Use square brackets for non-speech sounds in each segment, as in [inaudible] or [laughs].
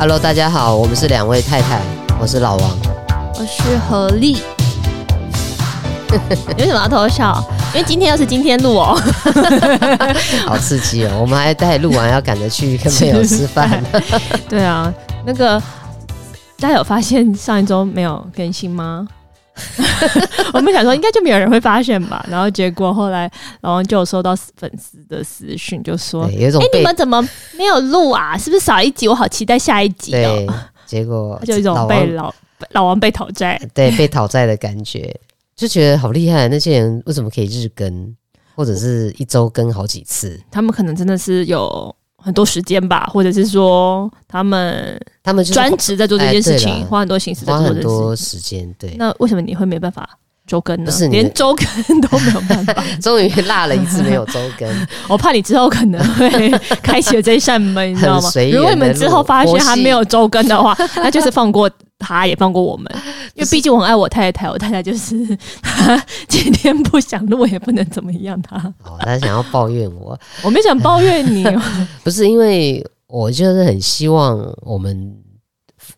Hello，大家好，我们是两位太太，我是老王，我是何丽。[laughs] 你为什么要偷笑？因为今天又是今天录哦，[laughs] [laughs] 好刺激哦！我们还待录完要赶着去跟朋友吃饭。对啊，那个大家有发现上一周没有更新吗？[laughs] 我们想说应该就没有人会发现吧，然后结果后来然后就有收到粉丝的私讯，就说：“哎、欸，你们怎么没有录啊？是不是少一集？我好期待下一集哦。”结果 [laughs] 就一种被老老王，老王被讨债，[laughs] 对，被讨债的感觉。就觉得好厉害，那些人为什么可以日更，或者是一周更好几次？他们可能真的是有很多时间吧，或者是说他们他们专职在做这件事情，哎、花很多心思在做这件事情，花很多时间。对，那为什么你会没办法周更呢？连周更 [laughs] 都没有办法，[laughs] 终于落了一次没有周更。[laughs] 我怕你之后可能会开启了这一扇门，你知道吗？如果你们之后发现他没有周更的话，那就是放过。他也放过我们，[laughs] 因为毕竟我很爱我太太，我太太就是 [laughs] 他今天不想录，也不能怎么样他。哦，他想要抱怨我，[laughs] 我没想抱怨你，不是因为我就是很希望我们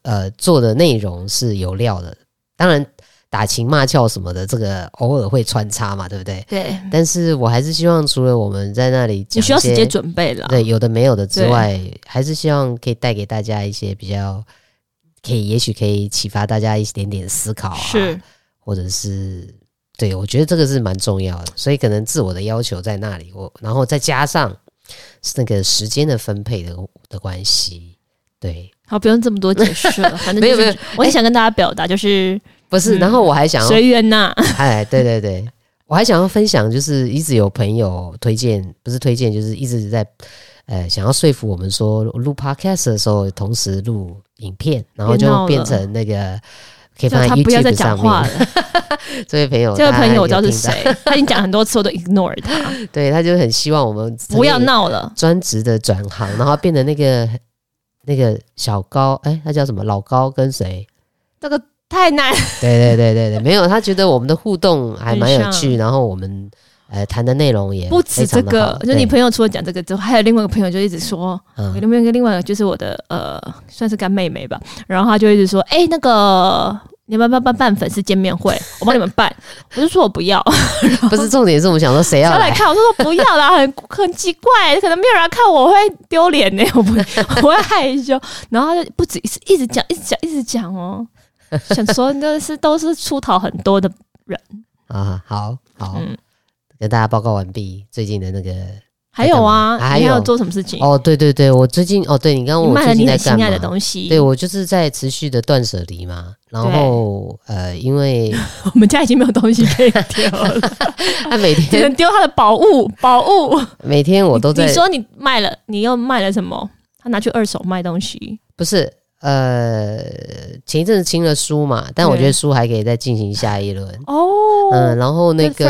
呃做的内容是有料的，当然打情骂俏什么的，这个偶尔会穿插嘛，对不对？对。但是我还是希望除了我们在那里，你需要时间准备了，对，有的没有的之外，还是希望可以带给大家一些比较。可以，也许可以启发大家一点点思考啊，是，或者是对，我觉得这个是蛮重要的，所以可能自我的要求在那里，我然后再加上是那个时间的分配的的关系，对，好，不用这么多解释了，[laughs] 反正、就是、没有没有，我也想跟大家表达，就是、欸、不是，然后我还想要随缘呐，哎，对对对，我还想要分享，就是一直有朋友推荐，不是推荐，就是一直在。呃，想要说服我们说录 podcast 的时候，同时录影片，然后就变成那个可以放在 YouTube 上面。[laughs] 这位朋友，这位朋友我知道是谁，他已经讲很多次，我都 ignore 他。[laughs] 对，他就很希望我们不要闹了，专职的转行，然后变成那个那个小高，哎，他叫什么？老高跟谁？这个太难。[laughs] 对对对对对，没有，他觉得我们的互动还蛮有趣，然后我们。呃，谈的内容也不止这个，就你朋友除了讲这个之后，还有另外一个朋友就一直说，嗯，另外一个另外一个就是我的呃，算是干妹妹吧，然后他就一直说，哎、欸，那个你们要不要办粉丝见面会？我帮你们办，[laughs] 我就说我不要，[laughs] 不是重点是我们想说谁要来，来？看，我说说不要啦，很很奇怪，可能没有人看我会丢脸呢，[laughs] 我不我会害羞，然后他就不止一次一直讲，一直讲，一直讲哦，想说那是都是出逃很多的人。啊，好好。嗯跟大家报告完毕，最近的那个还有啊，还有做什么事情？哦，对对对，我最近哦，对你刚刚问我最近在干嘛？心爱的东西，对我就是在持续的断舍离嘛。然后呃，因为 [laughs] 我们家已经没有东西可以丢了，他 [laughs] 每天 [laughs] 只能丢他的宝物，宝物。每天我都在。你说你卖了，你又卖了什么？他拿去二手卖东西？不是。呃，前一阵子清了书嘛，但我觉得书还可以再进行下一轮哦。嗯，然后那个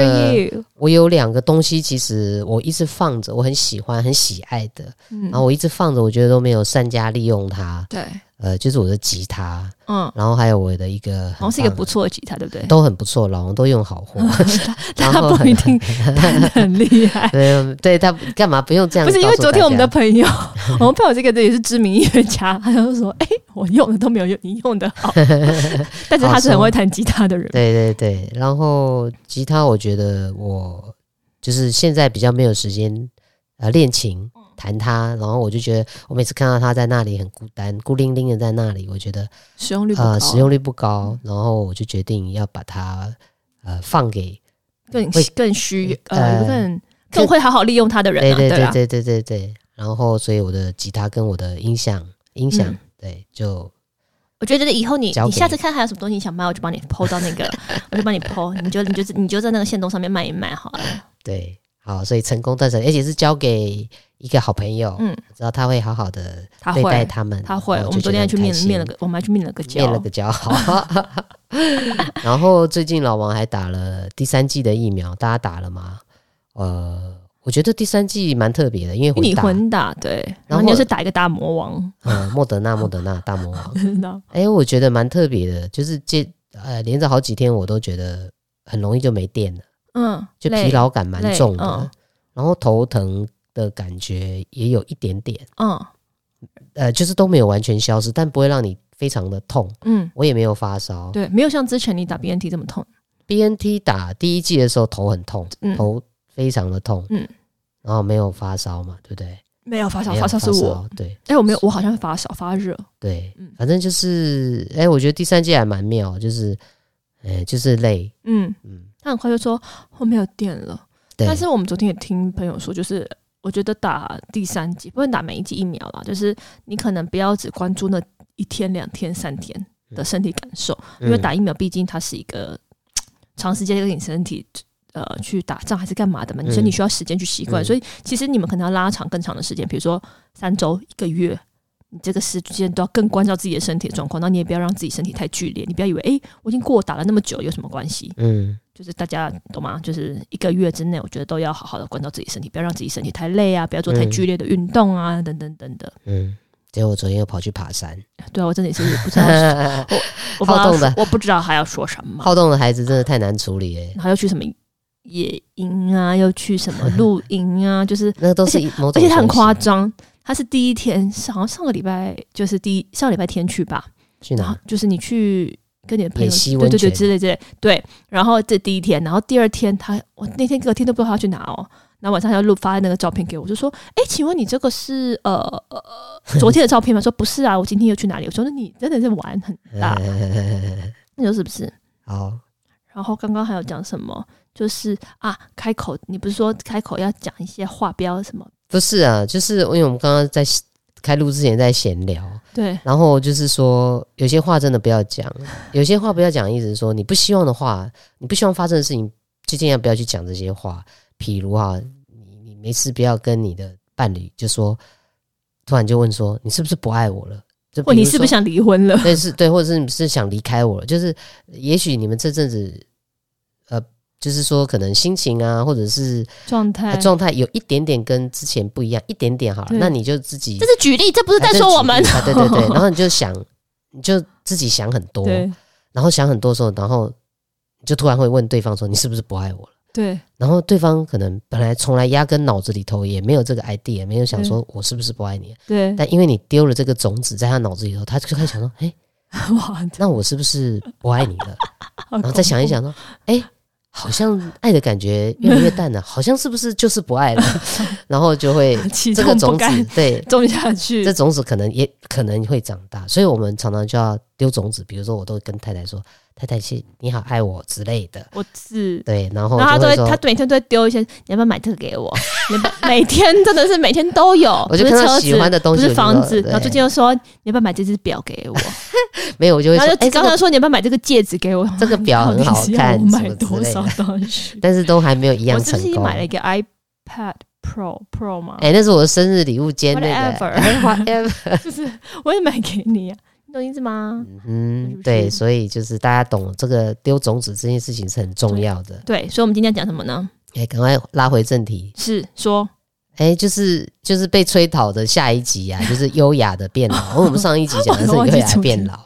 我有两个东西，其实我一直放着，我很喜欢、很喜爱的，嗯，然后我一直放着，我觉得都没有善加利用它。对。呃，就是我的吉他，嗯，然后还有我的一个，好像是一个不错的吉他，对不对？都很不错，老王都用好货，[laughs] 他他不一定 [laughs] 弹得很厉害。[laughs] 对，对他干嘛不用这样？不是因为昨天我们的朋友，我们朋友这个也是知名音乐家，他就说：“哎，我用的都没有用你用的好。”但是他是很会弹吉他的人。对对对，然后吉他，我觉得我就是现在比较没有时间呃练琴。弹它，然后我就觉得，我每次看到他在那里很孤单，孤零零的在那里，我觉得使用率不高，呃，使用率不高，然后我就决定要把它呃放给更更需呃更更会好好利用它的人，啊，对对对对对对对。然后，所以我的吉他跟我的音响音响，嗯，对，就我觉得以后你你下次看还有什么东西你想卖，我就帮你 po 到那个，[laughs] 我就帮你 po，你就你就你就在那个线动上面卖一卖好了。对，好，所以成功断舍，而且是交给。一个好朋友，嗯，知道他会好好的对待他们，他会。我们昨天还去面面了个，我们还去面了个交，面了个交，好。[laughs] 然后最近老王还打了第三季的疫苗，大家打了吗？呃，我觉得第三季蛮特别的，因为你混打对，然后你就是打一个大魔王，嗯，莫德纳，莫德纳大魔王。[laughs] 哎，我觉得蛮特别的，就是接呃连着好几天，我都觉得很容易就没电了，嗯，就疲劳感蛮重的，然后头疼。的感觉也有一点点，嗯，呃，就是都没有完全消失，但不会让你非常的痛。嗯，我也没有发烧，对，没有像之前你打 BNT 这么痛。BNT 打第一季的时候头很痛，嗯、头非常的痛，嗯，然后没有发烧嘛，对不对？没有发烧，发烧是我，对。哎，我没有，我好像发烧发热，对，嗯、反正就是，哎，我觉得第三季还蛮妙，就是，哎，就是累，嗯。嗯，他很快就说后面有电了，对。但是我们昨天也听朋友说，就是。我觉得打第三季，不能打每一季疫苗啦，就是你可能不要只关注那一天、两天、三天的身体感受，嗯、因为打疫苗毕竟它是一个长时间跟你身体呃去打仗还是干嘛的嘛，你说你需要时间去习惯，嗯、所以其实你们可能要拉长更长的时间，比如说三周、一个月，你这个时间都要更关照自己的身体状况，那你也不要让自己身体太剧烈，你不要以为哎、欸，我已经过打了那么久，有什么关系？嗯。就是大家懂吗？就是一个月之内，我觉得都要好好的关照自己身体，不要让自己身体太累啊，不要做太剧烈的运动啊，嗯、等等等等。嗯，结果我昨天又跑去爬山。[laughs] 对啊，我真的也是不知道，[laughs] 我好动的，我不知道还要说什么。好动的孩子真的太难处理哎，还要去什么野营啊，又去什么 [laughs] 露营啊，就是那都是某种，而且他很夸张，他是第一天，好像上个礼拜就是第一上个礼拜天去吧，去哪？就是你去。跟你的朋友对对对之类之类对，然后这第一天，然后第二天他我那天隔天都不知道他要去哪哦，然后晚上他就录发那个照片给我，就说：“哎，请问你这个是呃呃 [laughs] 昨天的照片吗？”说：“不是啊，我今天又去哪里？”我说：“那你真的是玩很大，[laughs] 那就是不是？”好，然后刚刚还有讲什么？就是啊，开口你不是说开口要讲一些话，不要什么？不是啊，就是因为我们刚刚在。开录之前在闲聊，对，然后就是说有些话真的不要讲，有些话不要讲，意思是说你不希望的话，你不希望发生的事情，就尽量不要去讲这些话。譬如哈，你你没事不要跟你的伴侣就说，突然就问说你是不是不爱我了？就或你是不是想离婚了？对，是，对，或者是你是想离开我了？就是也许你们这阵子，呃。就是说，可能心情啊，或者是状态状态有一点点跟之前不一样，一点点好了。那你就自己这是举例，这不是在说我们。啊、对对对，[laughs] 然后你就想，你就自己想很多，然后想很多的时候，然后你就突然会问对方说：“你是不是不爱我了？”对。然后对方可能本来从来压根脑子里头也没有这个 idea，没有想说我是不是不爱你。对。但因为你丢了这个种子在他脑子里头，他就开始想说：“哎，[laughs] 哇，那我是不是不爱你了？” [laughs] 然后再想一想说：“哎。”好像爱的感觉越来越淡了，好像是不是就是不爱了？[laughs] 然后就会 [laughs] 这个种子对种下去，这种子可能也可能会长大，所以我们常常就要丢种子。比如说，我都跟太太说。太太，是你好，爱我之类的。我是对，然后然后他都会，他每天都会丢一些，你要不要买这个给我？[laughs] 每天真的是每天都有，[laughs] 我就看到喜欢的东西，不是房子。然后最近又说，你要不要买这只表给我？[laughs] 没有，我就会说，哎，刚刚说你要不要买这个戒指给我？这个表很好看，我买多少东西？但是都还没有一样成功。我最近买了一个 iPad Pro Pro 吗？哎，那是我的生日礼物兼那个，whatever，就是我也买给你啊。懂意思吗？嗯，对，所以就是大家懂这个丢种子这件事情是很重要的。对，所以，我们今天讲什么呢？哎，赶快拉回正题。是说，哎，就是就是被催讨的下一集啊，[laughs] 就是优雅的变老。[laughs] 我们上一集讲的是优雅变老，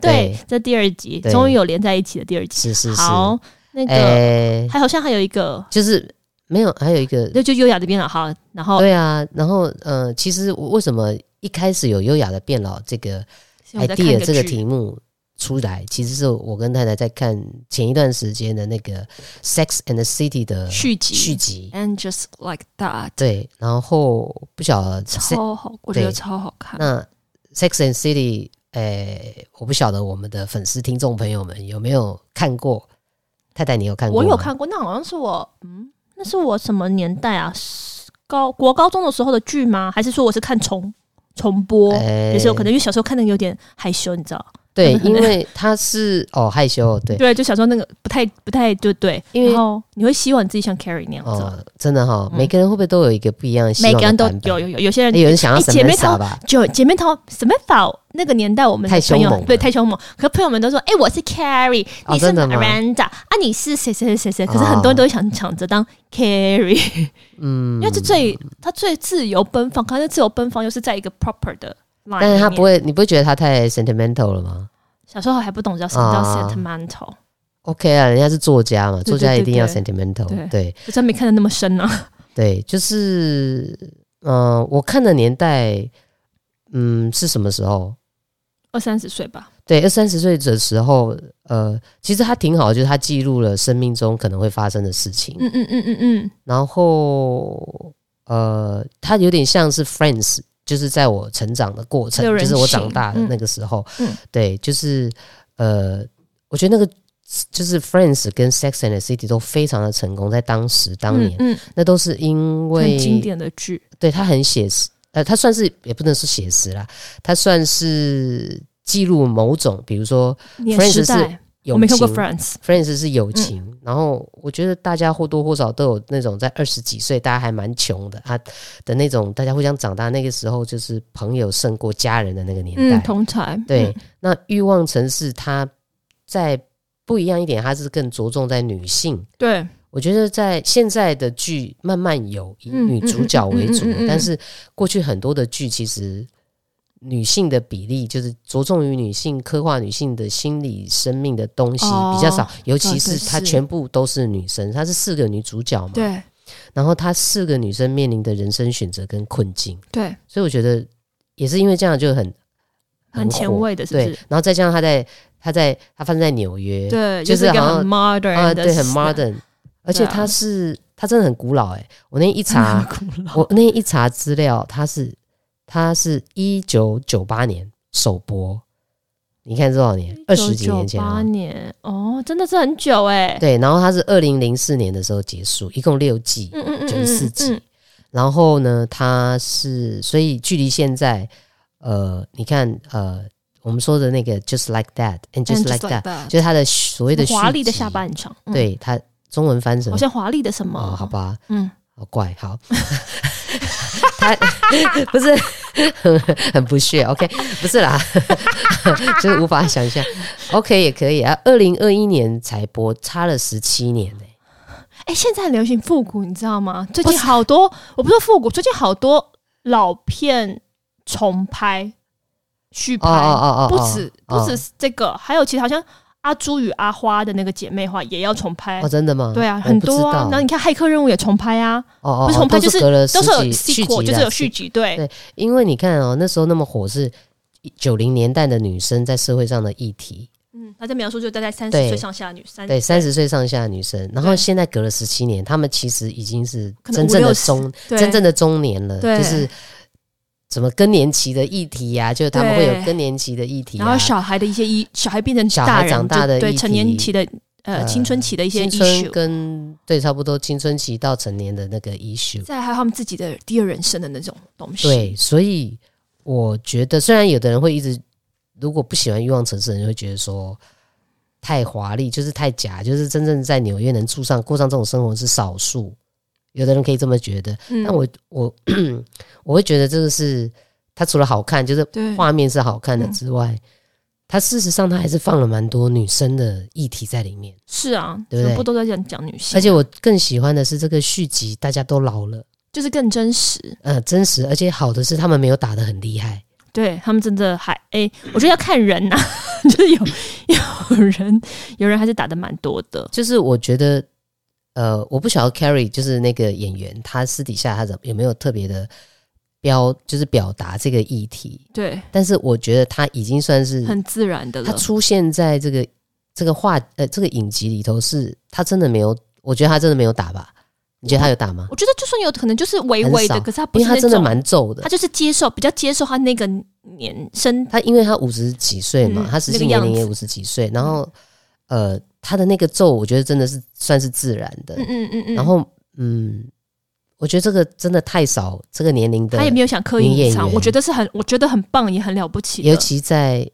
对，这第二集终于有连在一起的第二集。是是是。好，那个还好像还有一个，就是没有，还有一个，那就优雅的变老。好，然后对啊，然后呃，其实我为什么一开始有优雅的变老这个？idea 这个题目出来，其实是我跟太太在看前一段时间的那个《Sex and the City》的续集。续集，And just like that。对，然后不晓得超好，我觉得超好看。那《Sex and City》诶，我不晓得我们的粉丝听众朋友们有没有看过？太太，你有看过？我有看过，那好像是我，嗯，那是我什么年代啊？高国高中的时候的剧吗？还是说我是看重？重播，欸、有时候可能因为小时候看的有点害羞，你知道。对，[laughs] 因为他是 [laughs] 哦害羞，对。对，就想说那个不太不太对对，因为你会希望你自己像 Carrie 那样子，真的哈，每个人会不会都有一个不一样的希望？每个人都有有有，有些人有人想要姐妹淘吧，就姐妹淘什么淘那个年代我们太凶猛，对太凶猛，可是朋友们都说，哎，我是 Carrie，你是 Miranda 啊，你是谁谁谁谁？可是很多人都想抢着当 Carrie，嗯，因为这最他最自由奔放，可是自由奔放又是在一个 proper 的。但是他不会，你不会觉得他太 sentimental 了吗？小时候还不懂叫什么叫 sentimental。OK 啊，人家是作家嘛，作家一定要 sentimental。对，我真没看的那么深啊。[laughs] 对，就是，嗯，我看的年代嗯，是什么时候？二三十岁吧。对，二三十岁的时候，呃，其实他挺好的，就是他记录了生命中可能会发生的事情。嗯嗯嗯嗯嗯。然后，呃，他有点像是 Friends，就是在我成长的过程，就是我长大的那个时候。嗯。对，就是呃，我觉得那个就是 Friends 跟 Sex and the City 都非常的成功，在当时当年，嗯，嗯，那都是因为经典的剧。对，它很写实。呃，它算是也不能说写实啦，它算是记录某种，比如说，Friends 是友情，我没看过 Friends，Friends 是友情。嗯、然后我觉得大家或多或少都有那种在二十几岁，大家还蛮穷的啊的那种，大家互相长大那个时候，就是朋友胜过家人的那个年代。嗯、同才对，嗯、那欲望城市它在不一样一点，它是更着重在女性。对。我觉得在现在的剧慢慢有以女主角为主，但是过去很多的剧其实女性的比例就是着重于女性刻画女性的心理生命的东西比较少，尤其是她全部都是女生，她是四个女主角嘛，对，然后她四个女生面临的人生选择跟困境，对，所以我觉得也是因为这样就很很前卫的，对，然后再加上她在她在她发生在纽约，对，就是好像很 modern 啊，对，很 modern。而且她是，他真的很古老哎！我那天一查，我那天一查资料，他是，他是一九九八年首播，你看多少年？二十几年前，八年哦，真的是很久哎。对，然后它是二零零四年的时候结束，一共六季，嗯嗯九十四季。然后呢，它是，所以距离现在，呃，你看，呃，我们说的那个 Just Like That and Just Like That，就是它的所谓的华丽的下半场，对它。中文翻什么？好像华丽的什么？哦，好吧，嗯，好怪，好，他 [laughs] 不是很 [laughs] 很不屑，OK，不是啦，就是无法想象，OK 也可以啊。二零二一年才播，差了十七年呢、欸。哎、欸，现在很流行复古，你知道吗？最近好多，是我不是复古，最近好多老片重拍、续拍，哦哦哦哦不止不止这个，哦、还有其他好像。阿朱与阿花的那个姐妹花也要重拍哦？真的吗？对啊，很多啊。然后你看《骇客任务》也重拍啊，哦哦，不是重拍就是都是有续集，就是有续集。对对，因为你看哦，那时候那么火是九零年代的女生在社会上的议题。嗯，他在描述就大概三十岁上下女生，对三十岁上下的女生。然后现在隔了十七年，她们其实已经是真正的中真正的中年了，就是。什么更年期的议题呀、啊？就是他们会有更年期的议题、啊，然后小孩的一些医，小孩变成小孩长大的对成年期的呃青春期的一些 issue，跟对差不多青春期到成年的那个 issue，再还有他们自己的第二人生的那种东西。对，所以我觉得，虽然有的人会一直如果不喜欢欲望城市的人，会觉得说太华丽，就是太假，就是真正在纽约能住上过上这种生活是少数。有的人可以这么觉得，嗯、但我我我会觉得这个是它除了好看，就是画面是好看的之外，嗯、它事实上它还是放了蛮多女生的议题在里面。是啊，对不对？全部都在讲讲女性。而且我更喜欢的是这个续集，大家都老了，就是更真实。呃，真实，而且好的是他们没有打的很厉害。对他们真的还哎、欸，我觉得要看人呐、啊，[laughs] 就是有 [laughs] 有人有人还是打的蛮多的，就是我觉得。呃，我不晓得 Carrie 就是那个演员，他私底下他怎有没有特别的标，就是表达这个议题。对，但是我觉得他已经算是很自然的了。他出现在这个这个话呃这个影集里头是，是他真的没有，我觉得他真的没有打吧？你觉得他有打吗？我觉得就算有可能就是微微的，可是他不是因为他真的蛮皱的，他就是接受比较接受他那个年生，他因为他五十几岁嘛，嗯、他实际年龄也五十几岁，然后呃。他的那个皱，我觉得真的是算是自然的。嗯嗯嗯嗯。然后，嗯，我觉得这个真的太少，这个年龄的他也没有想刻意隐藏，我觉得是很，我觉得很棒，也很了不起。尤其在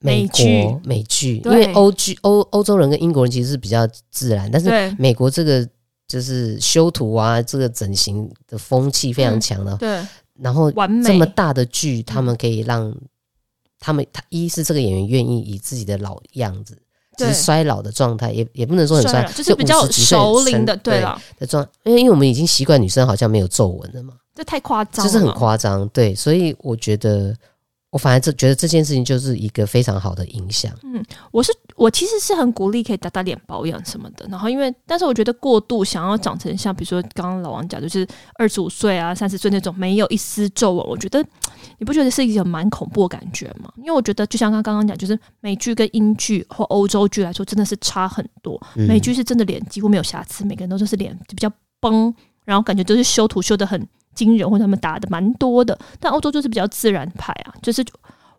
美国美剧，美剧因为欧剧欧欧洲人跟英国人其实是比较自然，但是美国这个就是修图啊，这个整形的风气非常强的。对。然后，这么大的剧，他们可以让他们，他一是这个演员愿意以自己的老样子。是衰老的状态，也也不能说很衰，就是比较熟龄的，对了的状。因为因为我们已经习惯女生好像没有皱纹了嘛，这太夸张，就是很夸张。对，所以我觉得我反而这觉得这件事情就是一个非常好的影响。嗯，我是我其实是很鼓励可以打打脸保养什么的。然后因为，但是我觉得过度想要长成像比如说刚刚老王讲，就是二十五岁啊、三十岁那种没有一丝皱纹，我觉得你不觉得是一种蛮恐怖的感觉吗？因为我觉得就像刚刚刚讲，就是美剧跟英剧或欧洲剧来说，真的是差很多。美剧是真的脸几乎没有瑕疵，每个人都是脸比较崩，然后感觉都是修图修的很。惊人，或他们打的蛮多的，但欧洲就是比较自然派啊，就是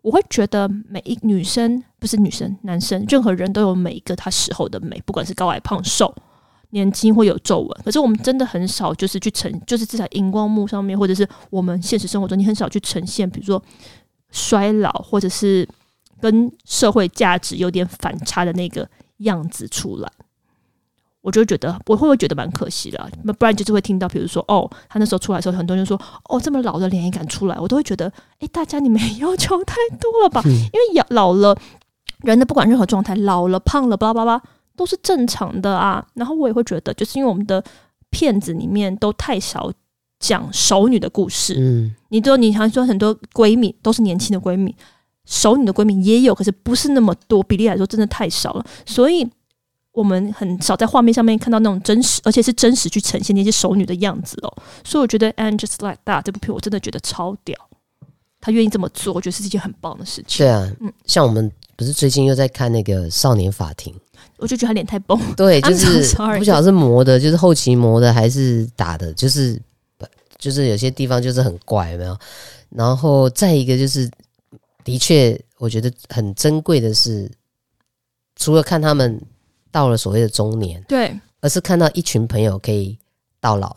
我会觉得每一女生不是女生，男生任何人都有每一个他时候的美，不管是高矮胖瘦、年轻或有皱纹。可是我们真的很少就是去呈，就是至少荧光幕上面，或者是我们现实生活中，你很少去呈现，比如说衰老或者是跟社会价值有点反差的那个样子出来。我就觉得我会不会觉得蛮可惜的，那不然就是会听到，比如说哦，他那时候出来的时候，很多人说哦，这么老的脸也敢出来，我都会觉得，哎，大家你们 [laughs] 要求太多了吧？因为老了，人的不管任何状态，老了、胖了、巴拉巴拉都是正常的啊。然后我也会觉得，就是因为我们的片子里面都太少讲熟女的故事。嗯，你都你常说很多闺蜜都是年轻的闺蜜，熟女的闺蜜也有，可是不是那么多，比例来说真的太少了，所以。我们很少在画面上面看到那种真实，而且是真实去呈现那些熟女的样子哦。所以我觉得《And Just Like That》这部片我真的觉得超屌，他愿意这么做，我觉得是一件很棒的事情。对啊，嗯，像我们不是最近又在看那个《少年法庭》，我就觉得他脸太崩。对，就是不晓得是磨的，就是后期磨的还是打的，就是就是有些地方就是很怪，有没有？然后再一个就是，的确，我觉得很珍贵的是，除了看他们。到了所谓的中年，对，而是看到一群朋友可以到老，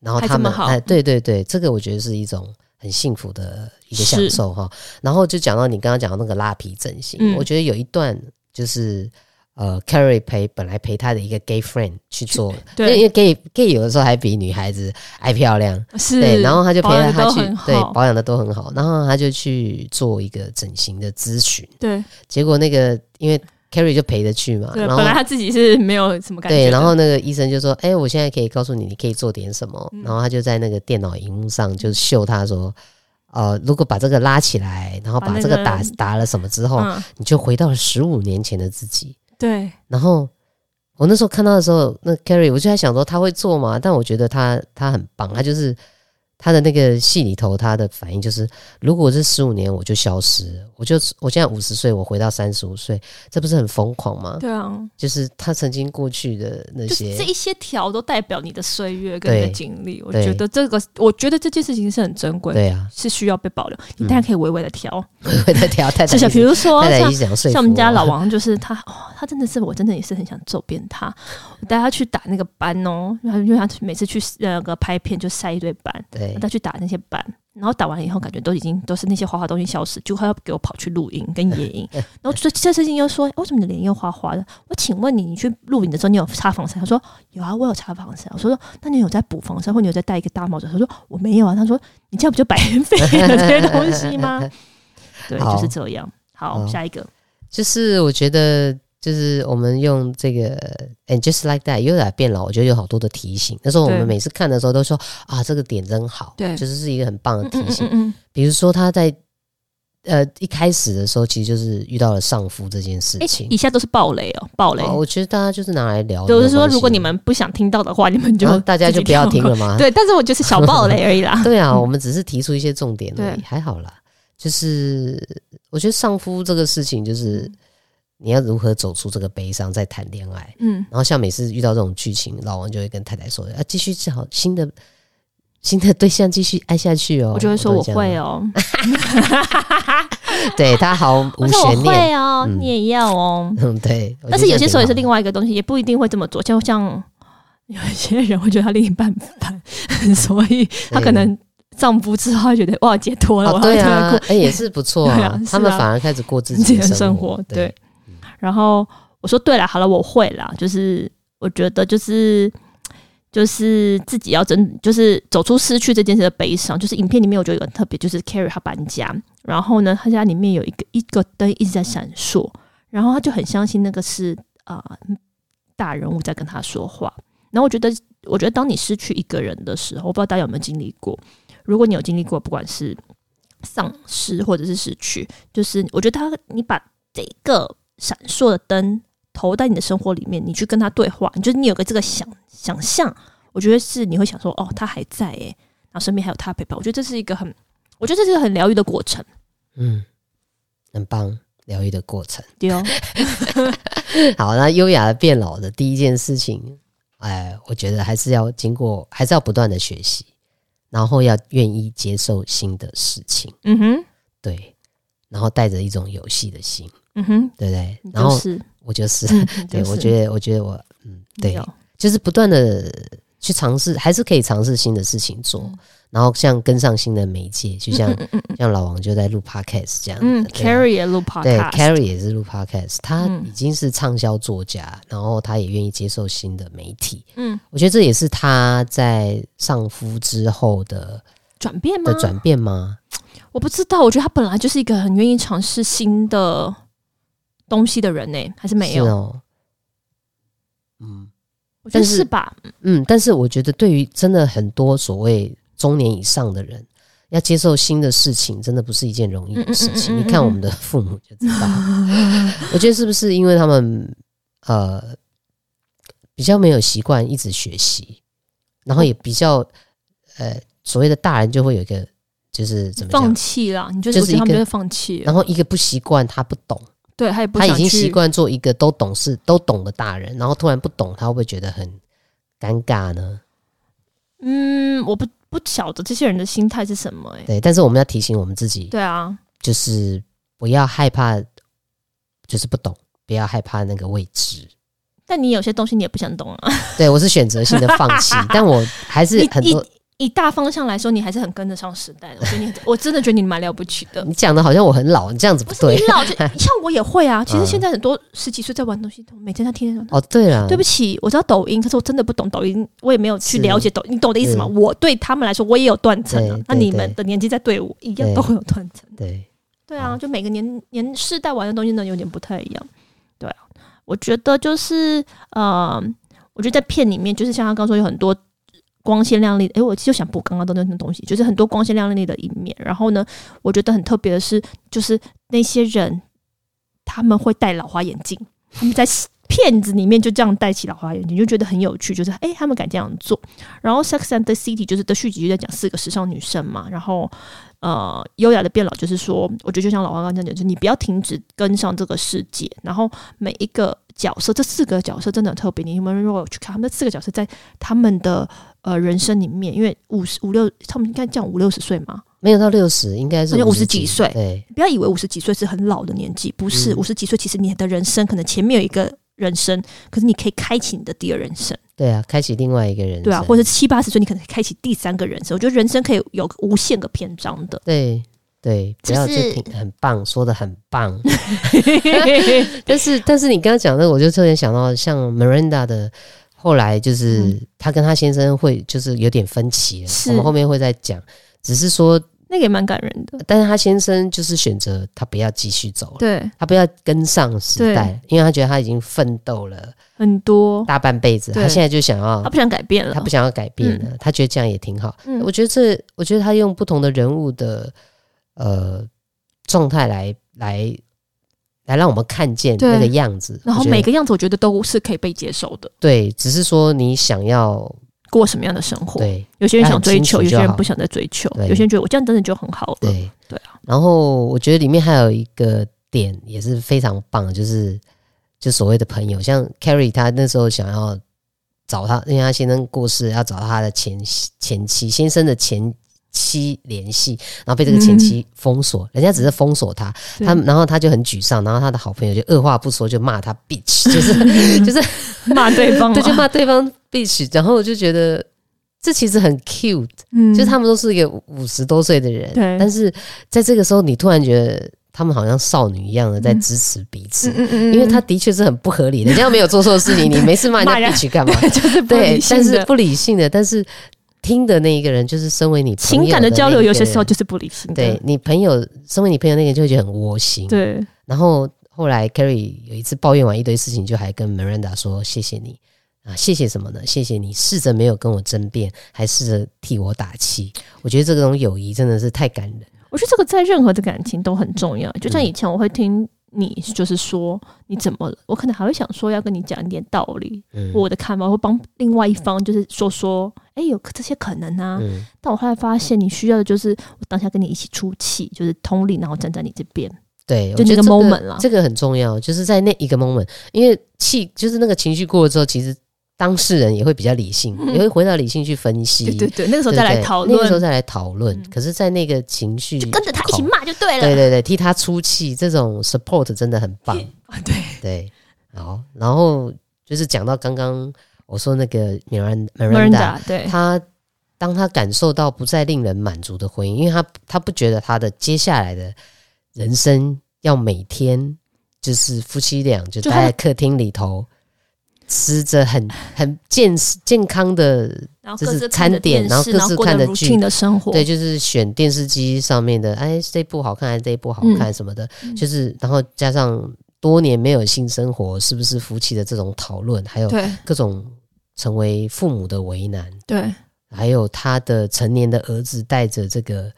然后他们哎，对对对，这个我觉得是一种很幸福的一个享受哈。然后就讲到你刚刚讲的那个拉皮整形，嗯、我觉得有一段就是呃，Carrie 陪本来陪他的一个 gay friend 去做，对，因为 gay gay 有的时候还比女孩子爱漂亮，是，对，然后他就陪着他去，对，保养的都很好，然后他就去做一个整形的咨询，对，结果那个因为。Carrie 就陪着去嘛，对，然后本来他自己是没有什么感觉。对，然后那个医生就说：“哎、欸，我现在可以告诉你，你可以做点什么。嗯”然后他就在那个电脑荧幕上就秀他说：“呃，如果把这个拉起来，然后把这个打、那个、打了什么之后，嗯、你就回到了十五年前的自己。”对。然后我那时候看到的时候，那 Carrie 我就在想说他会做吗？但我觉得他他很棒，他就是。他的那个戏里头，他的反应就是：如果这十五年我就消失，我就我现在五十岁，我回到三十五岁，这不是很疯狂吗？对啊，就是他曾经过去的那些，这一些条都代表你的岁月跟你的经历。我觉得这个，我觉得这件事情是很珍贵，对啊，是需要被保留。你当然可以微微的调，微微的调。太太，是比如说像像我们家老王，就是他，哦，他真的是，我真的也是很想揍扁他。我带他去打那个斑哦，因为他每次去那个拍片就晒一堆斑，对。他去打那些板，然后打完了以后，感觉都已经都是那些花花东西消失，就快要给我跑去录影跟野营。[laughs] 然后这这事情又说，为什么你的脸又花花的？我请问你，你去露营的时候你有擦防晒？他说有啊，我有擦防晒。我说说，那你有在补防晒，或你有在戴一个大帽子？他说我没有啊。他说你这样不就白费了这些东西吗？[laughs] 对，就是这样。好，好下一个就是我觉得。就是我们用这个 and just like that 优雅变老，我觉得有好多的提醒。那时候我们每次看的时候都说啊，这个点真好，对，就是是一个很棒的提醒。嗯，嗯，嗯，比如说他在呃一开始的时候，其实就是遇到了丧夫这件事情。以下都是暴雷哦，暴雷。我觉得大家就是拿来聊，就是说如果你们不想听到的话，你们就大家就不要听了吗？[laughs] 对，但是我就是小暴雷而已啦。[laughs] 对啊，我们只是提出一些重点而已，还好啦。就是我觉得丧夫这个事情，就是。你要如何走出这个悲伤，再谈恋爱？嗯，然后像每次遇到这种剧情，老王就会跟太太说：“啊，继续找新的新的对象，继续爱下去哦。”我就会说：“我会哦。[laughs] ”对他毫无悬念。会哦，你也要哦。嗯，对。但是有些时候也是另外一个东西，也不一定会这么做。就像有一些人会觉得他另一半烦，[laughs] 所以他可能丈夫之后觉得哇解脱了。对啊，哎，也是不错 [laughs] 啊。他们反而开始过自己的生活。对。然后我说对了，好了，我会啦。就是我觉得，就是就是自己要真，就是走出失去这件事的悲伤。就是影片里面我觉得有很特别，就是 Carrie 他搬家，然后呢，他家里面有一个一个灯一直在闪烁，然后他就很相信那个是啊、大人物在跟他说话。然后我觉得，我觉得当你失去一个人的时候，我不知道大家有没有经历过。如果你有经历过，不管是丧失或者是失去。就是我觉得他，你把这个闪烁的灯投在你的生活里面，你去跟他对话，你就是你有个这个想想象，我觉得是你会想说，哦，他还在诶，然后身边还有他陪伴。我觉得这是一个很，我觉得这是一个很疗愈的过程。嗯，很棒，疗愈的过程。对哦。[laughs] 好，那优雅的变老的第一件事情，哎，我觉得还是要经过，还是要不断的学习，然后要愿意接受新的事情。嗯哼，对，然后带着一种游戏的心。嗯哼，对不对？然后我就是，[laughs] 对我觉得，我觉得我，嗯，对，就是不断的去尝试，还是可以尝试新的事情做。然后像跟上新的媒介，就像像老王就在录 podcast 这样，嗯，Carrie 也录 podcast，对，Carrie 也是录 podcast，他已经是畅销作家，然后他也愿意接受新的媒体，嗯，我觉得这也是他在丧夫之后的转变吗？的转变吗？我不知道，我觉得他本来就是一个很愿意尝试新的东西的人呢，还是没有？哦、嗯，我觉得是吧？嗯，但是我觉得对于真的很多所谓。中年以上的人要接受新的事情，真的不是一件容易的事情。你看我们的父母就知道，[laughs] 我觉得是不是因为他们呃比较没有习惯一直学习，然后也比较呃所谓的大人就会有一个就是怎么放弃了？你就是他们就会放弃，然后一个不习惯，他不懂，对，他也不他已经习惯做一个都懂事都懂的大人，然后突然不懂，他会不会觉得很尴尬呢？嗯，我不。不晓得这些人的心态是什么哎、欸，对，但是我们要提醒我们自己，对啊，就是不要害怕，就是不懂，不要害怕那个未知。但你有些东西你也不想懂啊，对，我是选择性的放弃，[laughs] 但我还是很多。以大方向来说，你还是很跟得上时代的。我觉得你，[laughs] 我真的觉得你蛮了不起的。你讲的好像我很老，你这样子不对。不是你老，[laughs] 像我也会啊。其实现在很多十几岁在玩东西，每天在听那种。哦，对啊。对不起，我知道抖音，可是我真的不懂抖音，我也没有去了解抖音。你懂我的意思吗？我对他们来说，我也有断层啊。那你们的年纪在对我一样，都会有断层。对对啊，就每个年年世代玩的东西呢，有点不太一样。对啊，我觉得就是呃，我觉得在片里面，就是像他刚说有很多。光鲜亮丽，诶、我就想补刚刚的那些东西，就是很多光鲜亮丽的一面。然后呢，我觉得很特别的是，就是那些人他们会戴老花眼镜，他们在片子里面就这样戴起老花眼镜，就觉得很有趣。就是诶、他们敢这样做。然后《Sex and the City》就是的续集就在讲四个时尚女生嘛。然后呃，优雅的变老就是说，我觉得就像老花刚刚讲的，就是你不要停止跟上这个世界。然后每一个角色，这四个角色真的很特别。你们如果去看他们这四个角色，在他们的。呃，人生里面，因为五十五六，他们应该讲五六十岁嘛？没有到六十，应该是五十几岁。对，不要以为五十几岁是很老的年纪，不是五十几岁，其实你的人生可能前面有一个人生，可是你可以开启你的第二人生。对啊，开启另外一个人生。对啊，或者七八十岁，你可能开启第三个人生。我觉得人生可以有无限个篇章的。对对，不要就听，很棒，说的很棒。[laughs] 但是但是你刚刚讲的，我就突然想到像 Miranda 的。后来就是他跟他先生会就是有点分歧了，我们后面会再讲。只是说那个也蛮感人的，但是他先生就是选择他不要继续走了，对，他不要跟上时代，因为他觉得他已经奋斗了很多大半辈子，他现在就想要他不想改变了，他不想要改变了，他觉得这样也挺好。我觉得这，我觉得他用不同的人物的呃状态来来。来让我们看见那个样子，然后每个样子我觉得都是可以被接受的。对，只是说你想要过什么样的生活？对，有些人想追求，有些人不想再追求，有些人觉得我这样真的就很好了。对对啊。然后我觉得里面还有一个点也是非常棒，就是就所谓的朋友，像 Carrie 他那时候想要找他，因为他先生过世，要找他的前前妻先生的前。妻联系，然后被这个前妻封锁，嗯、人家只是封锁他，他然后他就很沮丧，然后他的好朋友就二话不说就骂他 bitch，[laughs] 就是、嗯、[laughs] 就是骂对方，对，就骂对方 bitch，然后我就觉得这其实很 cute，嗯，就是他们都是一个五十多岁的人，对，但是在这个时候你突然觉得他们好像少女一样的在支持彼此，嗯嗯嗯，因为他的确是很不合理的，[laughs] 人家没有做错事情，你没事骂人家 bitch 干嘛？就是对，但是不理性的，但是。听的那一个人就是身为你情感的交流，有些时候就是不理性。对你朋友，身为你朋友那个人就会觉得很窝心。对，然后后来 Carrie 有一次抱怨完一堆事情，就还跟 Miranda 说：“谢谢你啊，谢谢什么呢？谢谢你试着没有跟我争辩，还试着替我打气。我觉得这种友谊真的是太感人。我觉得这个在任何的感情都很重要。就像以前我会听你，就是说你怎么了，我可能还会想说要跟你讲一点道理，嗯、我的看法会帮另外一方，就是说说，哎、欸，有这些可能啊。嗯、但我后来发现，你需要的就是我当下跟你一起出气，就是通力，然后站在你这边。对，就那个 moment 了，这个很重要，就是在那一个 moment，因为气就是那个情绪过了之后，其实当事人也会比较理性，嗯、也会回到理性去分析。对对对，那个时候再来讨论，那个时候再来讨论。嗯、可是，在那个情绪，就跟着他一起骂就对了。对对对，替他出气，这种 support 真的很棒。[laughs] 对对，好，然后就是讲到刚刚我说那个 Miranda Miranda，对，他当他感受到不再令人满足的婚姻，因为他他不觉得他的接下来的。人生要每天就是夫妻俩就待在客厅里头，吃着很很健健康的，就是餐点，然后各自看的剧。的生活，对，就是选电视机上面的，哎，这部好看还是这部好看什么的，嗯、就是然后加上多年没有性生活，是不是夫妻的这种讨论，还有各种成为父母的为难，对，还有他的成年的儿子带着这个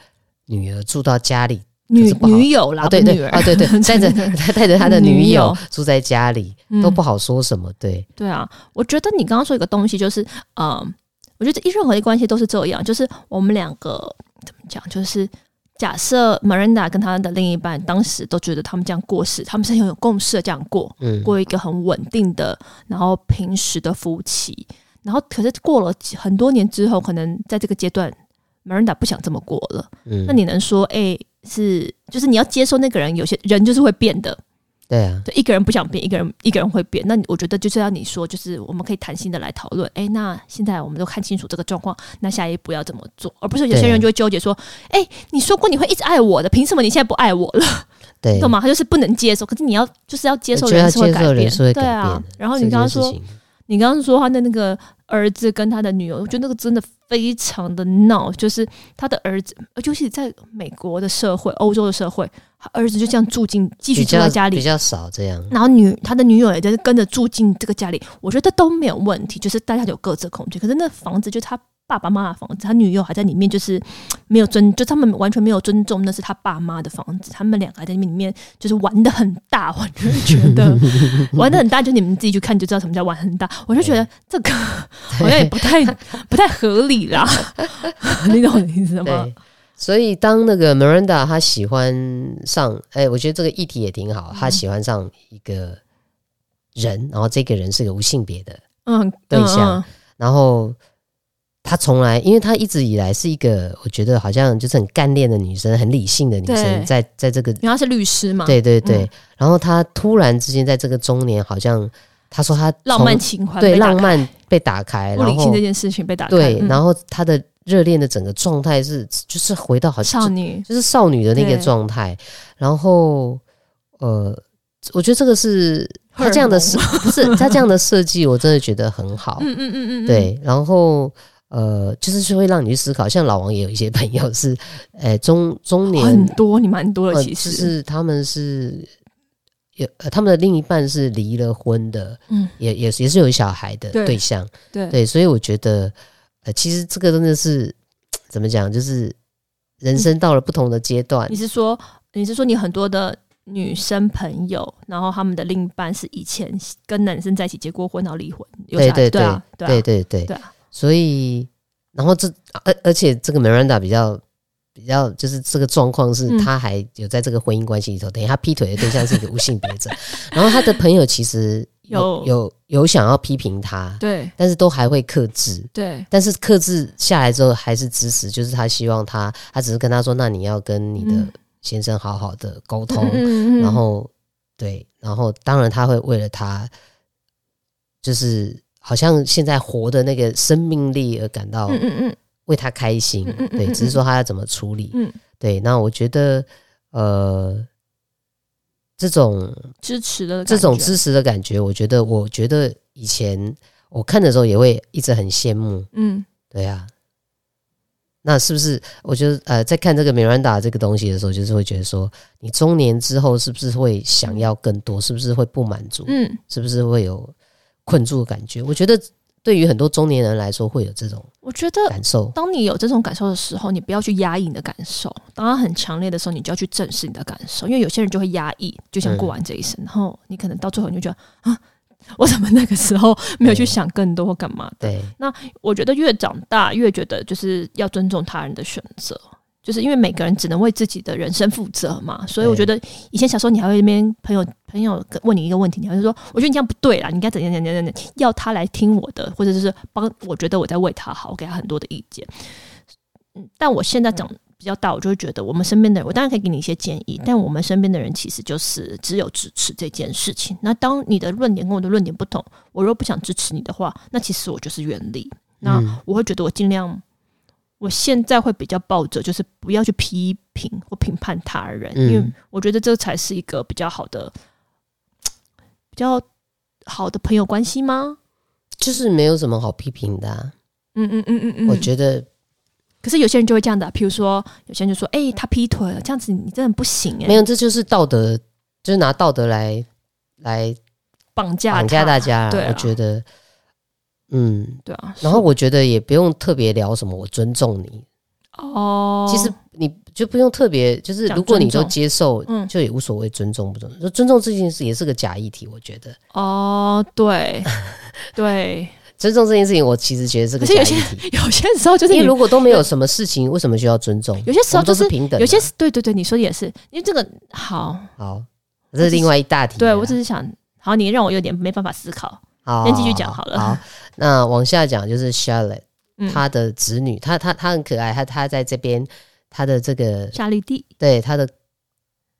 女儿住到家里。女女友啦，对对啊，对对，[laughs] 带着他 [laughs] 带着他的女友住在家里，都不好说什么。对对啊，我觉得你刚刚说一个东西，就是呃，我觉得任何的关系都是这样，就是我们两个怎么讲，就是假设 Miranda 跟他的另一半当时都觉得他们这样过世，他们是很有共识的这样过，嗯，过一个很稳定的，然后平时的夫妻，然后可是过了很多年之后，可能在这个阶段，Miranda 不想这么过了，嗯，那你能说，哎？是，就是你要接受那个人，有些人就是会变的，对啊，对，一个人不想变，一个人一个人会变。那我觉得就是要你说，就是我们可以谈心的来讨论。哎，那现在我们都看清楚这个状况，那下一步要怎么做？而不是有些人就会纠结说，哎，你说过你会一直爱我的，凭什么你现在不爱我了？对，[laughs] 懂吗？他就是不能接受。可是你要就是要接受人是会改变，对啊。然后你刚刚说，你刚刚说他的那个儿子跟他的女友，我觉得那个真的。非常的闹，就是他的儿子，尤其在美国的社会、欧洲的社会，他儿子就这样住进，继续住在家里，比较少这样。然后女他的女友也在跟着住进这个家里，我觉得都没有问题，就是大家有各自的空间。可是那房子就他。爸爸妈妈的房子，他女友还在里面，就是没有尊，就他们完全没有尊重，那是他爸妈的房子。他们两个还在里面，就是玩的很大，我就觉得 [laughs] 玩的很大，就你们自己去看就知道什么叫玩很大。我就觉得这个好像也不太 [laughs] 不太合理啦，[laughs] 你懂我的意思吗？所以当那个 Miranda 他喜欢上，哎，我觉得这个议题也挺好。他喜欢上一个人，然后这个人是个无性别的嗯对象，然后。她从来，因为她一直以来是一个，我觉得好像就是很干练的女生，很理性的女生，在在这个，因为她是律师嘛，对对对。然后她突然之间在这个中年，好像她说她浪漫情怀，对浪漫被打开，不理性这件事情被打开，对。然后她的热恋的整个状态是，就是回到好像少女，就是少女的那个状态。然后，呃，我觉得这个是她这样的设，[laughs] 不是她这样的设计，我真的觉得很好。嗯嗯嗯嗯，对。然后。呃，就是是会让你去思考，像老王也有一些朋友是，[laughs] 呃，中中年很多，你蛮多的，其实、呃、是他们是有呃，他们的另一半是离了婚的，嗯，也也也是有小孩的对象，对。对，对，所以我觉得，呃，其实这个真的是 [tsk] 怎么讲，就是人生到了不同的阶段。你是说，你是说你很多的女生朋友，然后他们的另一半是以前跟男生在一起结过婚，然后离婚，有，对对对，对啊，对对对对，对啊。所以，然后这而而且这个 Miranda 比较比较就是这个状况是，他还有在这个婚姻关系里头，嗯、等于他劈腿的对象是一个无性别者，[laughs] 然后他的朋友其实有有。有，有想要批评他，对，但是都还会克制，对，但是克制下来之后还是支持，就是他希望他，他只是跟他说，那你要跟你的先生好好的沟通，嗯、[laughs] 然后对，然后当然他会为了他，就是。好像现在活的那个生命力而感到为他开心，对，只是说他要怎么处理，对。那我觉得，呃，这种支持的这种支持的感觉，我觉得，我觉得以前我看的时候也会一直很羡慕，嗯，对呀。那是不是？我觉得，呃，在看这个 Miranda 这个东西的时候，就是会觉得说，你中年之后是不是会想要更多？是不是会不满足？嗯，是不是会有？困住的感觉，我觉得对于很多中年人来说，会有这种我觉得感受。当你有这种感受的时候，你不要去压抑你的感受。当它很强烈的时候，你就要去正视你的感受。因为有些人就会压抑，就想过完这一生，嗯、然后你可能到最后你就觉得啊，我怎么那个时候没有去想更多或干嘛的？对。那我觉得越长大越觉得就是要尊重他人的选择。就是因为每个人只能为自己的人生负责嘛，所以我觉得以前小时候你还会那边朋友朋友问你一个问题，你还会说，我觉得你这样不对啦，你应该怎样怎样怎样，要他来听我的，或者就是帮我觉得我在为他好，我给他很多的意见。嗯，但我现在长比较大，我就会觉得我们身边的人，我当然可以给你一些建议，但我们身边的人其实就是只有支持这件事情。那当你的论点跟我的论点不同，我若不想支持你的话，那其实我就是远离。那我会觉得我尽量。我现在会比较抱着，就是不要去批评或评判他人，嗯，因为我觉得这才是一个比较好的、[tsk] 比较好的朋友关系吗？就是没有什么好批评的啊。嗯嗯嗯嗯嗯，我觉得，可是有些人就会这样的，比如说，有些人就说：“哎，他劈腿了，这样子你真的不行。”哎，没有，这就是道德，就是拿道德来来绑架绑架大家。我觉得。嗯，对啊，然后我觉得也不用特别聊什么，我尊重你哦。其实你就不用特别，就是如果你都接受，嗯，就也无所谓尊重不尊重。尊重这件事也是个假议题，我觉得。哦，对 [laughs] 对，尊重这件事情，我其实觉得是个假议题。[laughs] 有些时候就是，因为如果都没有什么事情，为什么需要尊重？有些时候就是平等。有些对对对，你说的也是，因为这个好好，这是另外一大题。对，我只是想，好，你让我有点没办法思考。好，先继续讲好了。好，那往下讲就是 Charlotte，她的子女，她她她很可爱，她她在这边，她的这个夏绿蒂，对她的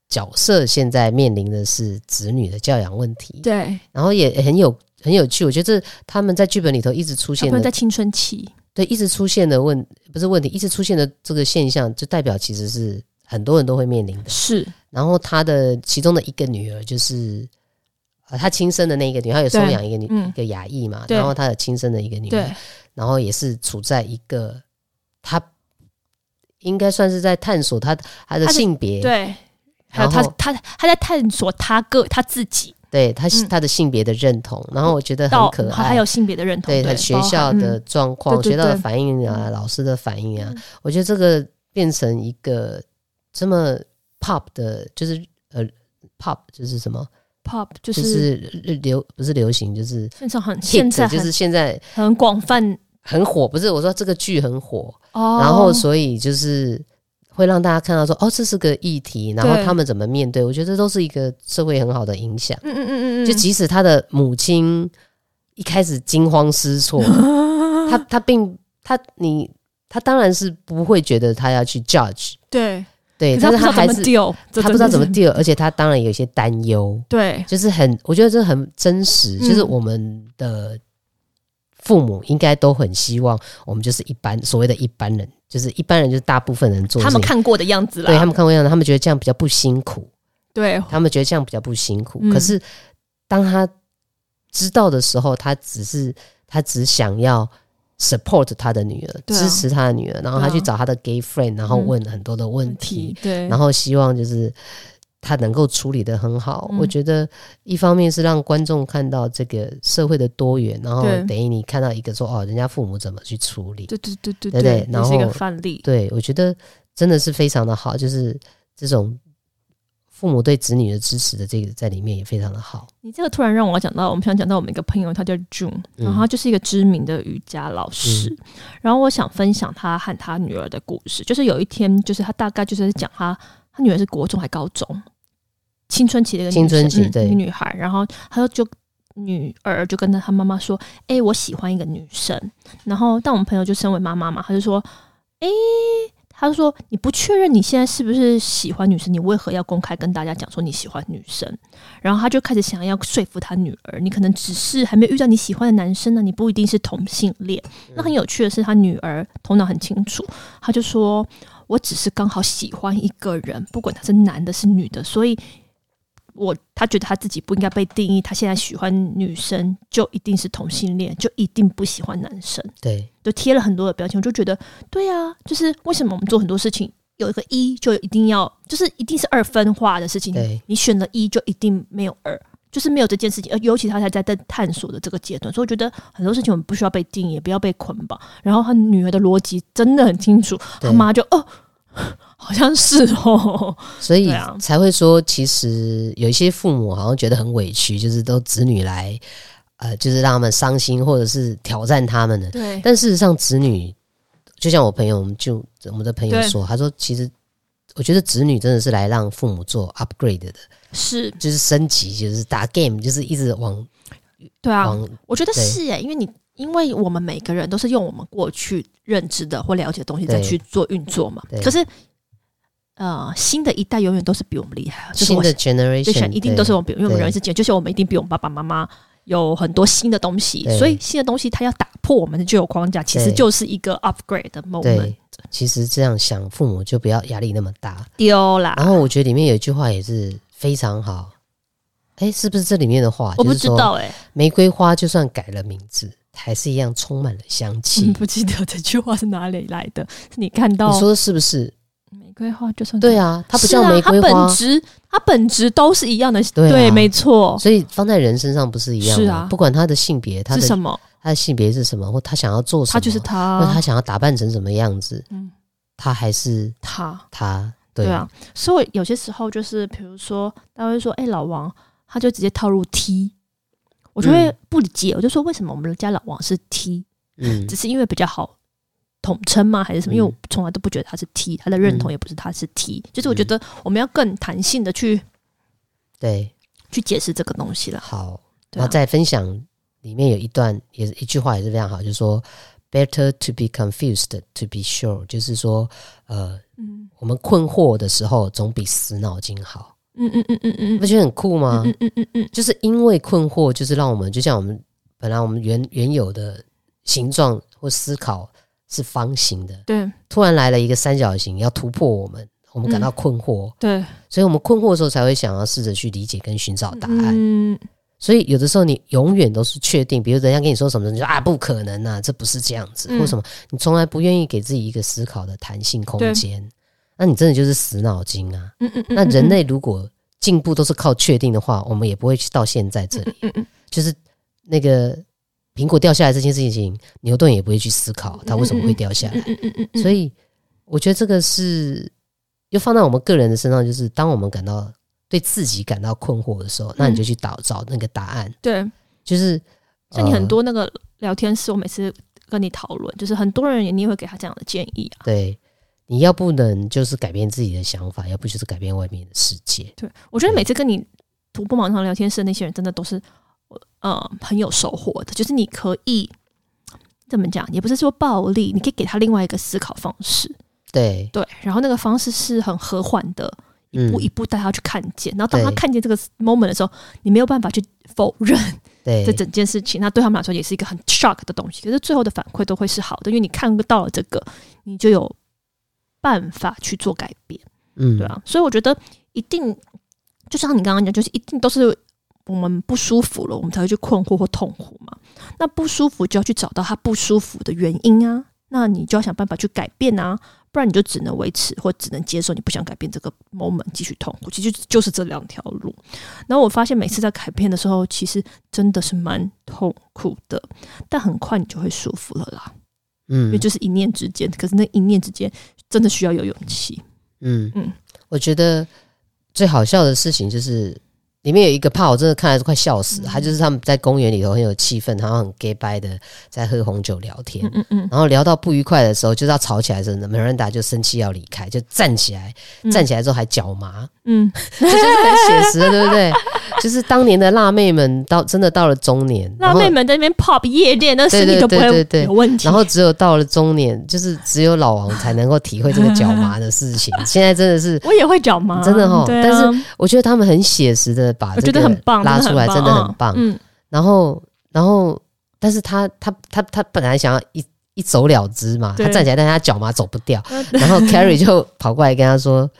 角色现在面临的是子女的教养问题。对，然后也很有很有趣，我觉得这他们在剧本里头一直出现的，他们在青春期，对，一直出现的问不是问题，一直出现的这个现象，就代表其实是很多人都会面临的。是，然后他的其中的一个女儿就是。他亲生的那一个女，他有收养一个女，嗯、一个亚裔嘛，然后他有亲生的一个女儿，然后也是处在一个他应该算是在探索他他的性别，对，还有他他他在探索他个他自己，对他他的性别的认同，然后我觉得很可爱，还有性别的认同，对他学校的状况、嗯、学校的反应啊，老师的反应啊，嗯、我觉得这个变成一个这么 pop 的，就是呃 pop 就是什么？Pop 就是、流，不是流行，就是现在很现在就是现在很广泛很火。不是我说这个剧很火，哦，然后所以就是会让大家看到说哦，这是个议题，然后他们怎么面对？我觉得这都是一个社会很好的影响。嗯嗯嗯嗯，就即使他的母亲一开始惊慌失措，他他并他你他当然是不会觉得他要去 judge [laughs] 对。对，但是他还是他不知道怎么 deal，而且他当然有一些担忧。对，就是很，我觉得这很真实。就是我们的父母应该都很希望我们就是一般所谓的一般人，就是一般人就是大部分人做。他们看过的样子了，对他们看过样子，他们觉得这样比较不辛苦。对，他们觉得这样比较不辛苦。可是当他知道的时候，他只是他只想要。Support 他的女儿，啊、支持他的女儿，然后他去找他的 gay friend，、啊、然后问很多的问题，嗯、对，然后希望就是他能够处理得很好。嗯、我觉得一方面是让观众看到这个社会的多元，然后等于你看到一个说哦，人家父母怎么去处理，对对对对对对，然后是一个范例。对，我觉得真的是非常的好，就是这种。父母对子女的支持的这个在里面也非常的好。你这个突然让我讲到，我们想讲到我们一个朋友，他叫 June，然后他就是一个知名的瑜伽老师。嗯、然后我想分享他和他女儿的故事。就是有一天，就是他大概就是讲他他女儿是国中还高中青春期的一个青春期女孩。然后他就女儿就跟着他妈妈说：“哎、欸，我喜欢一个女生。”然后但我们朋友就身为妈妈嘛，他就说：“哎、欸。”他说：“你不确认你现在是不是喜欢女生，你为何要公开跟大家讲说你喜欢女生？”然后他就开始想要说服他女儿：“你可能只是还没有遇到你喜欢的男生呢，你不一定是同性恋。”那很有趣的是，他女儿头脑很清楚，他就说：“我只是刚好喜欢一个人，不管他是男的，是女的，所以。”我他觉得他自己不应该被定义，他现在喜欢女生就一定是同性恋，就一定不喜欢男生。对，就贴了很多的标签，我就觉得对啊，就是为什么我们做很多事情有一个一就一定要，就是一定是二分化的事情。对，你选了一就一定没有二，就是没有这件事情，而尤其他还在在探索的这个阶段，所以我觉得很多事情我们不需要被定义，也不要被捆绑。然后他女儿的逻辑真的很清楚，他妈就哦，好像是哦，所以才会说，其实有一些父母好像觉得很委屈，就是都子女来，呃，就是让他们伤心或者是挑战他们的。对，但事实上，子女就像我朋友，我们就我们的朋友说，他说其实。我觉得子女真的是来让父母做 upgrade 的，是就是升级，就是打 game，就是一直往对啊。我觉得是哎，因为你因为我们每个人都是用我们过去认知的或了解的东西再去做运作嘛。可是呃，新的一代永远都是比我们厉害，新的 generation 一定都是我们比，因为我们人是简，就是我们一定比我们爸爸妈妈有很多新的东西，所以新的东西它要打破我们的旧有框架，其实就是一个 upgrade 的 moment。其实这样想，父母就不要压力那么大。丢啦。然后我觉得里面有一句话也是非常好。哎，是不是这里面的话？我不知道哎。玫瑰花就算改了名字，还是一样充满了香气。不记得这句话是哪里来的？是你看到？你说是不是？玫瑰花就算对啊，它不像玫瑰花，它本质它本质都是一样的。对，没错。所以放在人身上不是一样的。是啊，不管他的性别，他的是什么？他的性别是什么，或他想要做什么，他就是他，或他想要打扮成什么样子，嗯，他还是他，他对，对啊。所以有些时候就是，比如说，他会说：“哎、欸，老王，他就直接套入 T，我就会不理解，嗯、我就说为什么我们家老王是 T？嗯，只是因为比较好统称吗？还是什么？嗯、因为我从来都不觉得他是 T，他的认同也不是他是 T，、嗯、就是我觉得我们要更弹性的去对去解释这个东西了。好，然后再分享。里面有一段，也是一句话，也是非常好，就是说，better to be confused to be sure，就是说，呃，嗯，我们困惑的时候，总比死脑筋好。嗯嗯嗯嗯嗯，不觉得很酷吗？嗯嗯嗯嗯，就是因为困惑，就是让我们，就像我们本来我们原原有的形状或思考是方形的，对，突然来了一个三角形，要突破我们，我们感到困惑，对，所以我们困惑的时候才会想要试着去理解跟寻找答案。嗯。所以有的时候你永远都是确定，比如人家跟你说什么，你说啊不可能啊，这不是这样子，或什么，你从来不愿意给自己一个思考的弹性空间，那你真的就是死脑筋啊。那人类如果进步都是靠确定的话，我们也不会去到现在这里。就是那个苹果掉下来这件事情，牛顿也不会去思考它为什么会掉下来。所以我觉得这个是又放在我们个人的身上，就是当我们感到。对自己感到困惑的时候，那你就去找找那个答案。对，就是像你很多那个聊天室，我每次跟你讨论，就是很多人你也会给他这样的建议啊。对，你要不能就是改变自己的想法，要不就是改变外面的世界。对，我觉得每次跟你徒步盲肠聊天室的那些人，真的都是呃很有收获的。就是你可以怎么讲，也不是说暴力，你可以给他另外一个思考方式。对对，然后那个方式是很和缓的。一步一步带他去看见，嗯、然后当他看见这个 moment 的时候，你没有办法去否认 [laughs] 这整件事情。那对他们来说也是一个很 shock 的东西。可是最后的反馈都会是好的，因为你看到了这个，你就有办法去做改变。嗯，对啊。所以我觉得一定，就像你刚刚讲，就是一定都是我们不舒服了，我们才会去困惑或痛苦嘛。那不舒服就要去找到他不舒服的原因啊。那你就要想办法去改变啊。不然你就只能维持，或只能接受，你不想改变这个 moment，继续痛苦。其实就是这两条路。然后我发现每次在改变的时候，其实真的是蛮痛苦的，但很快你就会舒服了啦。嗯，因为就是一念之间，可是那一念之间真的需要有勇气。嗯嗯，我觉得最好笑的事情就是。里面有一个怕，我真的看来是快笑死了。他就是他们在公园里头很有气氛，然后很 gay 掰的在喝红酒聊天，嗯嗯，然后聊到不愉快的时候，就是要吵起来真的时候，Miranda 就生气要离开，就站起来，站起来之后还脚麻，嗯，这就是很写实的，对不对？就是当年的辣妹们到真的到了中年，辣妹们在那边 pop 夜店，那身体都不会有问题。然后只有到了中年，就是只有老王才能够体会这个脚麻的事情。现在真的是我也会脚麻，真的哈。但是我觉得他们很写实的。把这个拉出来真的很棒，嗯，然后，然后，但是他他他他本来想要一一走了之嘛，他站起来，但是他脚嘛走不掉，然后 Carrie 就跑过来跟他说：“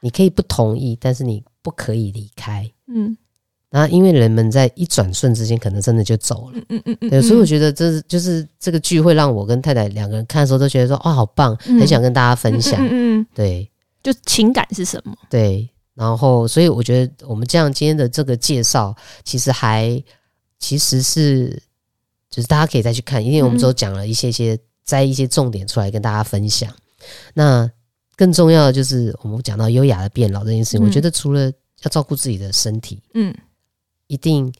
你可以不同意，但是你不可以离开。”嗯，然后因为人们在一转瞬之间，可能真的就走了，嗯嗯嗯，对，所以我觉得这是就是这个剧会让我跟太太两个人看的时候都觉得说：“哦，好棒，很想跟大家分享。”嗯嗯，对，就情感是什么？对。然后，所以我觉得我们这样今天的这个介绍，其实还其实是就是大家可以再去看，因为我们都讲了一些些摘一些重点出来跟大家分享。那更重要的就是我们讲到优雅的变老这件事情，我觉得除了要照顾自己的身体，嗯，一定。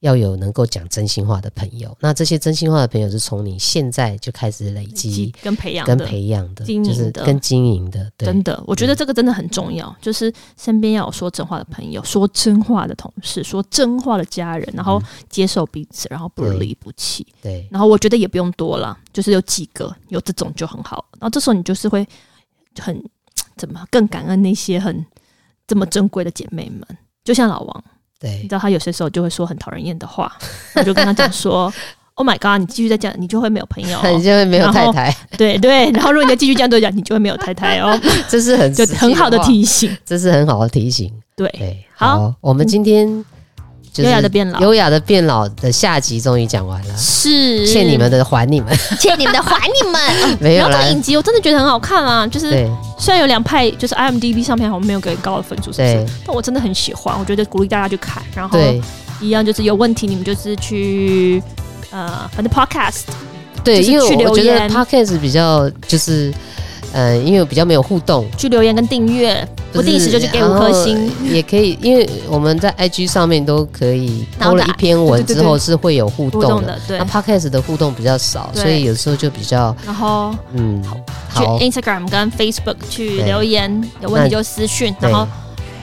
要有能够讲真心话的朋友，那这些真心话的朋友是从你现在就开始累积跟培养、跟培养的、就是、跟经营的。真的，我觉得这个真的很重要，就是身边要有说真话的朋友，说真话的同事，说真话的家人，然后接受彼此，然后不离不弃。对，然后我觉得也不用多了，就是有几个有这种就很好。然后这时候你就是会很怎么更感恩那些很这么珍贵的姐妹们，就像老王。对，你知道他有些时候就会说很讨人厌的话，[laughs] 我就跟他讲说：“Oh my god，你继续再讲，你就会没有朋友，[laughs] 你就会没有太太。[laughs] ”对对，然后如果你再继续这样对讲，你就会没有太太哦。这是很就很好的提醒，这是很好的提醒。对，对，好，我们今天。优雅的变老，优雅的变老的下集终于讲完了，是欠你们的还你们，欠你们的还你们。[laughs] [laughs] 没有啦，影集我真的觉得很好看啊，就是虽然有两派，就是 IMDB 上面好像没有给高的分数，是不是？但我真的很喜欢，我觉得鼓励大家去看。然后一样就是有问题，你们就是去呃，反正 Podcast，对，因为我觉得 Podcast 比较就是。呃，因为比较没有互动，去留言跟订阅，不定时就去给五颗星，也可以。因为我们在 IG 上面都可以投了一篇文之后是会有互动的，对。那 Podcast 的互动比较少，所以有时候就比较。然后，嗯，去 Instagram 跟 Facebook 去留言，有问题就私讯。然后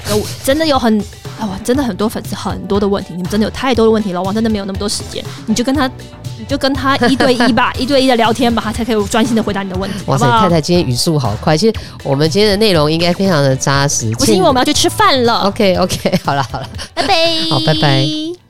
有真的有很哇，真的很多粉丝很多的问题，你们真的有太多的问题，老王真的没有那么多时间，你就跟他。就跟他一对一吧，[laughs] 一对一的聊天吧，他才可以专心的回答你的问题。哇塞，太太今天语速好快，其实我们今天的内容应该非常的扎实。不是因为我们要去吃饭了。OK OK，好了好了，拜拜。好，拜拜。